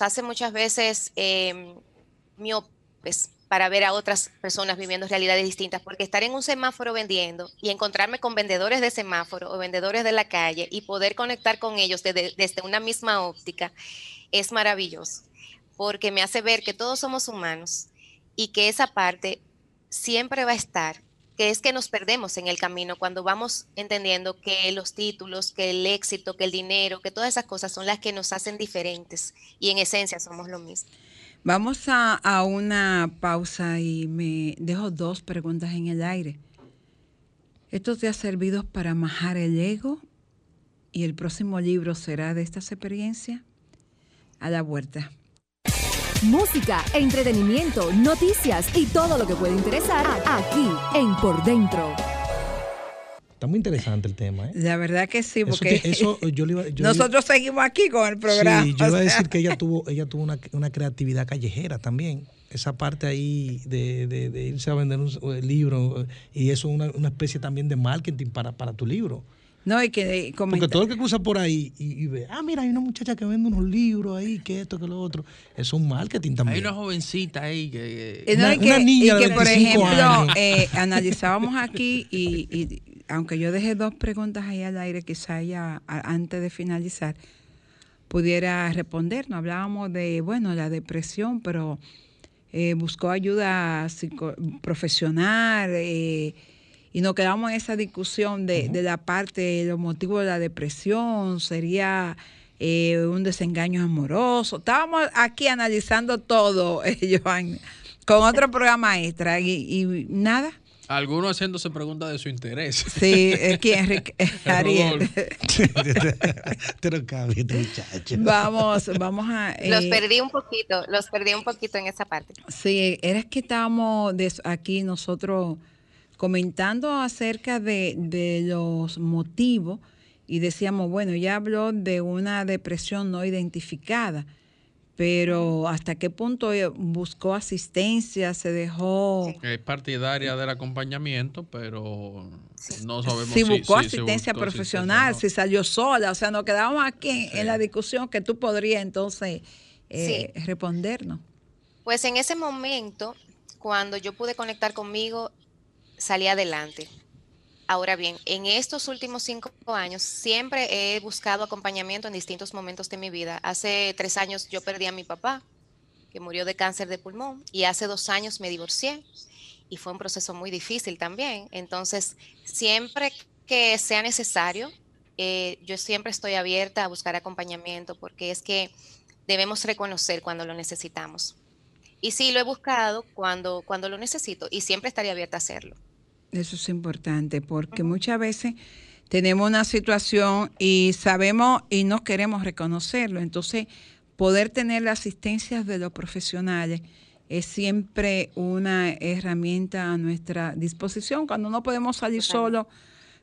hace muchas veces eh, miopes para ver a otras personas viviendo realidades distintas, porque estar en un semáforo vendiendo y encontrarme con vendedores de semáforo o vendedores de la calle y poder conectar con ellos desde una misma óptica es maravilloso, porque me hace ver que todos somos humanos y que esa parte siempre va a estar que es que nos perdemos en el camino cuando vamos entendiendo que los títulos, que el éxito, que el dinero, que todas esas cosas son las que nos hacen diferentes y en esencia somos lo mismo. Vamos a, una pausa y me dejo dos preguntas en el aire. ¿Esto te ha servido para majar el ego? ¿Y el próximo libro será de estas experiencias? A la vuelta. Música, entretenimiento, noticias y todo lo que puede interesar aquí en Por Dentro. Está muy interesante el tema, ¿eh? La verdad que sí, Eso porque que- eso, yo le iba- yo le- nosotros seguimos aquí con el programa. Sí, yo iba a decir que ella tuvo, ella tuvo una, una creatividad callejera también. Esa parte ahí de, de- de irse a vender un eh, libro eh, y eso es una, una especie también de marketing para, para tu libro. No, y que Porque todo el que cruza por ahí y, y ve, ah, mira, hay una muchacha que vende unos libros ahí, que esto, que lo otro. Eso es un marketing Hay también. una jovencita ahí que... Y, no, Una- y que, una niña y de que, por 25 ejemplo, eh, analizábamos aquí y, y aunque yo dejé dos preguntas ahí al aire, quizá ella a- antes de finalizar pudiera responder. No hablábamos de, bueno, la depresión, pero eh, buscó ayuda psico- profesional eh, y nos quedamos en esa discusión de, de la parte, los motivos de la depresión, sería eh, un desengaño amoroso. Estábamos aquí analizando todo, eh, Joan, con otro programa extra y, y nada. Algunos haciéndose preguntas de su interés. Sí, eh, ¿quién? Ric- eh, Ariel. Pero cállate, muchacho. Vamos, vamos a... Los perdí un poquito, los perdí un poquito en esa parte. Sí, era que estábamos aquí nosotros comentando acerca de, de los motivos y decíamos, bueno, ya habló de una depresión no identificada, pero ¿hasta qué punto buscó asistencia? ¿Se dejó...? Es partidaria del acompañamiento, pero no sabemos si buscó si- si asistencia buscó profesional, asistencia si salió sola, o sea, nos quedamos aquí en, en la discusión que tú podrías entonces eh, respondernos. Pues en ese momento, cuando yo pude conectar conmigo, salí adelante. Ahora bien, en estos últimos cinco años siempre he buscado acompañamiento en distintos momentos de mi vida. Hace tres años yo perdí a mi papá, que murió de cáncer de pulmón, y hace dos años me divorcié y fue un proceso muy difícil también. Entonces, siempre que sea necesario, eh, yo siempre estoy abierta a buscar acompañamiento porque es que debemos reconocer cuando lo necesitamos. Y sí, lo he buscado cuando, cuando lo necesito y siempre estaría abierta a hacerlo. Eso es importante porque muchas veces tenemos una situación y sabemos y no queremos reconocerlo. Entonces, poder tener la asistencia de los profesionales es siempre una herramienta a nuestra disposición. Cuando no podemos salir solo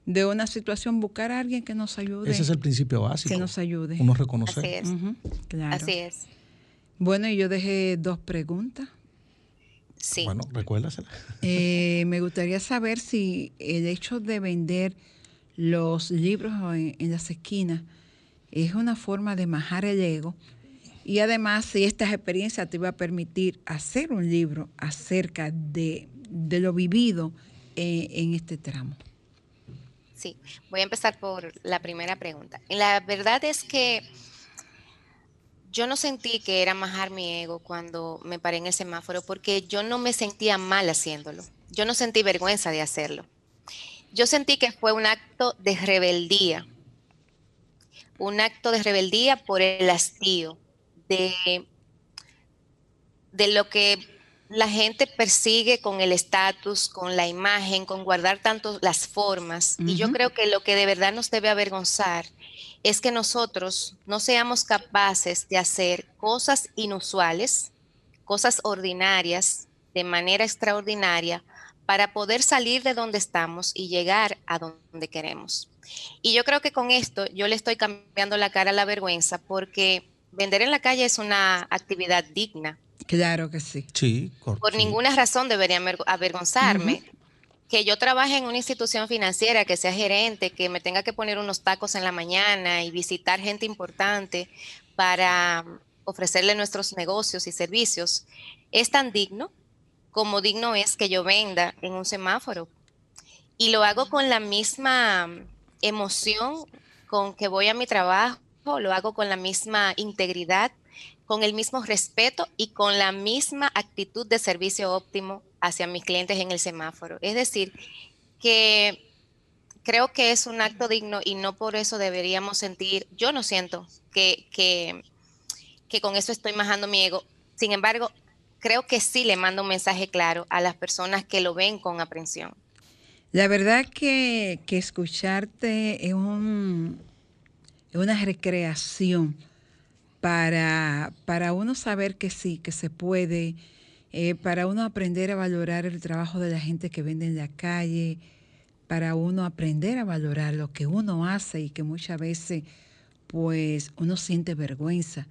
de una situación, buscar a alguien que nos ayude. Ese es el principio básico. Que nos ayude. Uno reconocer. Así es. Ujú, claro. Así es. Bueno, y yo dejé dos preguntas. Sí. Bueno, recuérdasela. Eh, me gustaría saber si el hecho de vender los libros en, en las esquinas es una forma de majar el ego y además si estas experiencias te iba a permitir hacer un libro acerca de, de lo vivido eh, en este tramo. Sí, voy a empezar por la primera pregunta. La verdad es que yo no sentí que era majar mi ego cuando me paré en el semáforo porque yo no me sentía mal haciéndolo. Yo no sentí vergüenza de hacerlo. Yo sentí que fue un acto de rebeldía. Un acto de rebeldía por el hastío de, de lo que la gente persigue con el estatus, con la imagen, con guardar tanto las formas. Y yo creo que lo que de verdad nos debe avergonzar es que nosotros no seamos capaces de hacer cosas inusuales, cosas ordinarias, de manera extraordinaria para poder salir de donde estamos y llegar a donde queremos. Y yo creo que con esto yo le estoy cambiando la cara a la vergüenza porque vender en la calle es una actividad digna. Claro que sí. Sí, Por ninguna razón debería avergonzarme. Que yo trabaje en una institución financiera, que sea gerente, que me tenga que poner unos tacos en la mañana y visitar gente importante para ofrecerle nuestros negocios y servicios, es tan digno como digno es que yo venda en un semáforo. Y lo hago con la misma emoción con que voy a mi trabajo, lo hago con la misma integridad, con el mismo respeto y con la misma actitud de servicio óptimo hacia mis clientes en el semáforo. Es decir, que creo que es un acto digno y no por eso deberíamos sentir, yo no siento que, que, con eso estoy majando mi ego. Sin embargo, creo que sí le mando un mensaje claro a las personas que lo ven con aprensión. La verdad que, que escucharte es, un, es una recreación para, para uno saber que sí, que se puede, eh, para uno aprender a valorar el trabajo de la gente que vende en la calle, para uno aprender a valorar lo que uno hace y que muchas veces pues uno siente vergüenza.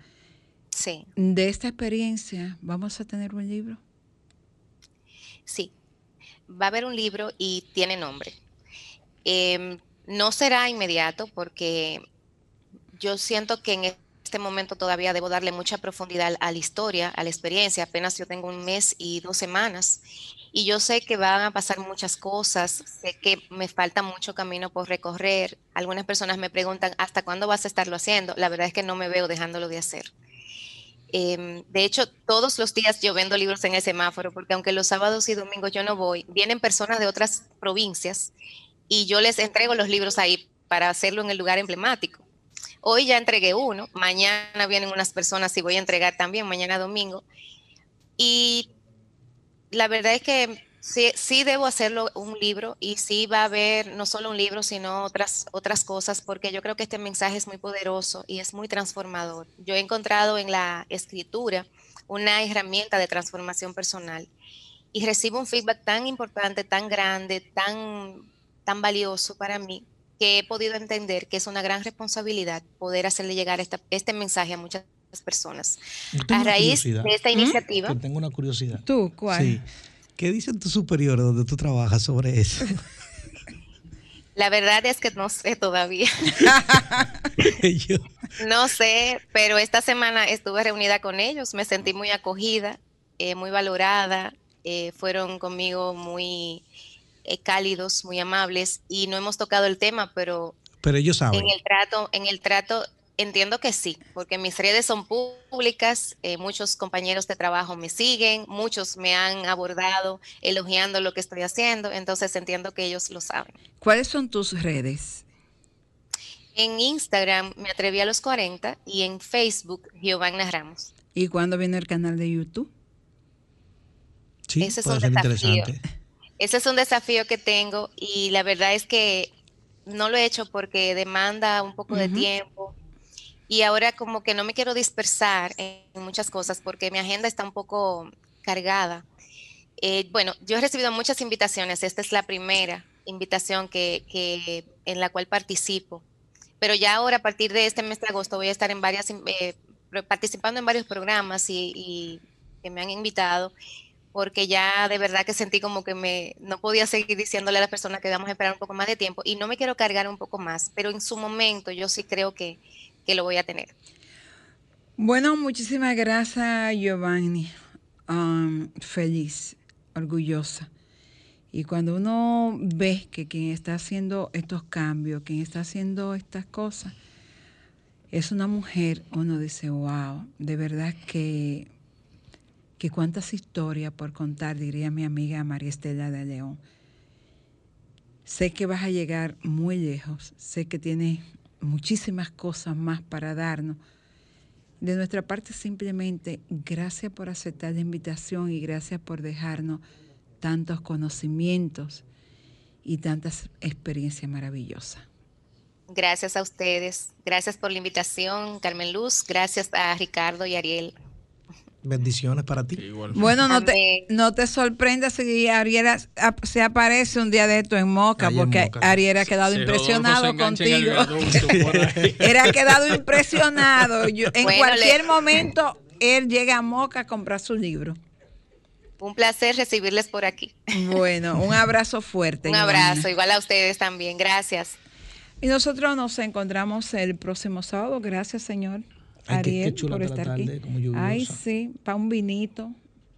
Sí. De esta experiencia, ¿vamos a tener un libro? Sí, va a haber un libro y tiene nombre. Em, no será inmediato porque yo siento que en este momento todavía debo darle mucha profundidad a la historia, a la experiencia. Apenas yo tengo un mes y dos semanas y yo sé que van a pasar muchas cosas, sé que me falta mucho camino por recorrer. Algunas personas me preguntan, ¿hasta cuándo vas a estarlo haciendo? La verdad es que no me veo dejándolo de hacer. Em, de hecho, todos los días yo vendo libros en el semáforo, porque aunque los sábados y domingos yo no voy, vienen personas de otras provincias y yo les entrego los libros ahí para hacerlo en el lugar emblemático. Hoy ya entregué uno, mañana vienen unas personas y voy a entregar también, mañana domingo. Y la verdad es que Sí, sí debo hacerlo un libro y sí va a haber no solo un libro, sino otras, otras cosas, porque yo creo que este mensaje es muy poderoso y es muy transformador. Yo he encontrado en la escritura una herramienta de transformación personal y recibo un feedback tan importante, tan grande, tan, tan valioso para mí, que he podido entender que es una gran responsabilidad poder hacerle llegar este mensaje a muchas personas. A raíz de esta ¿Mm? iniciativa. tengo una curiosidad. ¿Tú cuál? Sí. ¿Qué dicen tus superiores donde tú trabajas sobre eso? La verdad es que no sé todavía. No sé, pero esta semana estuve reunida con ellos, me sentí muy acogida, eh, muy valorada, eh, fueron conmigo muy eh, cálidos, muy amables y no hemos tocado el tema, pero, pero ellos saben. En el trato, en el trato Entiendo que sí, porque mis redes son públicas, eh, muchos compañeros de trabajo me siguen, muchos me han abordado elogiando lo que estoy haciendo, entonces entiendo que ellos lo saben. ¿Cuáles son tus redes? En Instagram me atreví a los 40 y en Facebook Giovanna Ramos. ¿Y cuándo viene el canal de YouTube? Sí, Ese es un desafío. Ese es un desafío que tengo y la verdad es que no lo he hecho porque demanda un poco de tiempo y ahora como que no me quiero dispersar en muchas cosas porque mi agenda está un poco cargada. Eh, bueno, yo he recibido muchas invitaciones. Esta es la primera invitación que, en la cual participo. Pero ya ahora, a partir de este mes de agosto, voy a estar en varias, eh, participando en varios programas y, que me han invitado, porque ya de verdad que sentí como que me, no podía seguir diciéndole a las personas que vamos a esperar un poco más de tiempo y no me quiero cargar un poco más, pero en su momento yo sí creo que, que lo voy a tener. Bueno, muchísimas gracias Giovanni. Um, feliz, orgullosa. Y cuando uno ve que quien está haciendo estos cambios, quien está haciendo estas cosas, es una mujer, uno dice, wow, de verdad que, que cuántas historias por contar, diría mi amiga María Estela de León. Sé que vas a llegar muy lejos, sé que tienes muchísimas cosas más para darnos. De nuestra parte simplemente gracias por aceptar la invitación y gracias por dejarnos tantos conocimientos y tantas experiencias maravillosas. Gracias a ustedes, gracias por la invitación, Carmen Luz, gracias a Ricardo y Ariel. Bendiciones para ti. Bueno, no te, no te sorprendas si Ariela se aparece un día de esto en Moca, porque Ariel ha quedado impresionado contigo. Él ha quedado impresionado. en cualquier momento, él llega a Moca a comprar su libro. Un placer recibirles por aquí. Bueno, un abrazo fuerte. un abrazo, igual a ustedes también. Gracias. Y nosotros nos encontramos el próximo sábado. Gracias, señor. Ariel, por estar aquí. Ay, sí, para un vinito.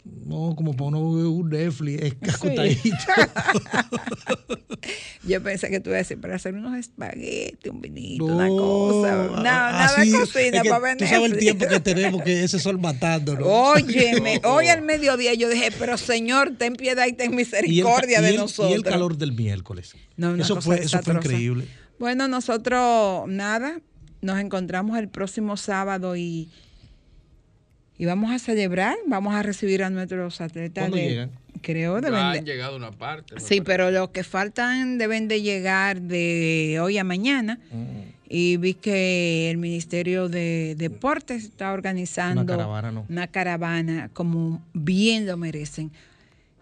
No, como para uno un Netflix, es Yo pensé que tú ibas a decir para hacer unos espaguetis, un vinito, una cosa. No, nada de cocina para vender. Tú sabes el tiempo que tenemos, que ese sol matándonos. Óyeme, hoy al mediodía yo dije, pero Señor, ten piedad y ten misericordia de nosotros. Y el calor del miércoles. eso fue, eso fue increíble. Bueno, nosotros, nada, nos encontramos el próximo sábado y, y vamos a celebrar, vamos a recibir a nuestros atletas. ¿Cuándo llegan? Creo deben han llegado una parte. Sí, pero los que faltan deben de llegar de hoy a mañana. Mm. Y vi que el Ministerio de Deportes está organizando una caravana, ¿no? una caravana como bien lo merecen.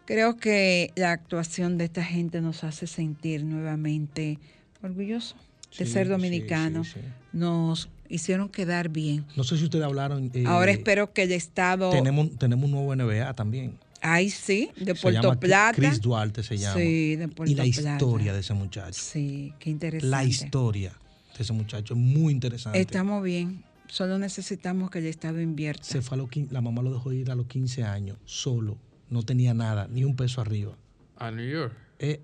Creo que la actuación de esta gente nos hace sentir nuevamente orgullosos de ser dominicanos. Nos hicieron quedar bien. No sé si ustedes hablaron. Eh, Ahora espero que el Estado. Tenemos, tenemos un nuevo NBA también. Ay, sí, de Puerto Plata. Chris Duarte se llama. Sí, de Puerto Y la historia de ese muchacho. Sí, qué interesante. La historia de ese muchacho es muy interesante. Estamos bien. Solo necesitamos que el Estado invierta. Se fue la mamá lo dejó ir a los 15 años, solo. No tenía nada, ni un peso arriba. A New York. Eh,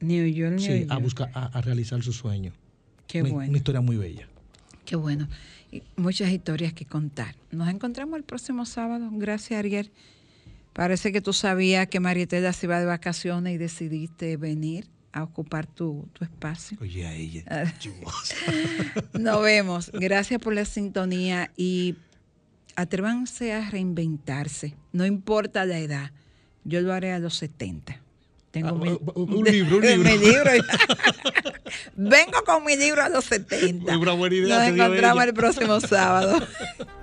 New York, New sí, a buscar, a, realizar su sueño. Qué bueno. Una historia muy bella. Qué bueno. Y muchas historias que contar. Nos encontramos el próximo sábado. Gracias, Ariel. Parece que tú sabías que Marietela se iba de vacaciones y decidiste venir a ocupar tu, espacio. Oye, a ella. Nos vemos. Gracias por la sintonía y atrévanse a reinventarse. No importa la edad. Yo lo haré a los 70. Tengo ah, un libro, un libro. Vengo con mi libro a los 70. Muy buena idea. Nos encontramos el próximo sábado.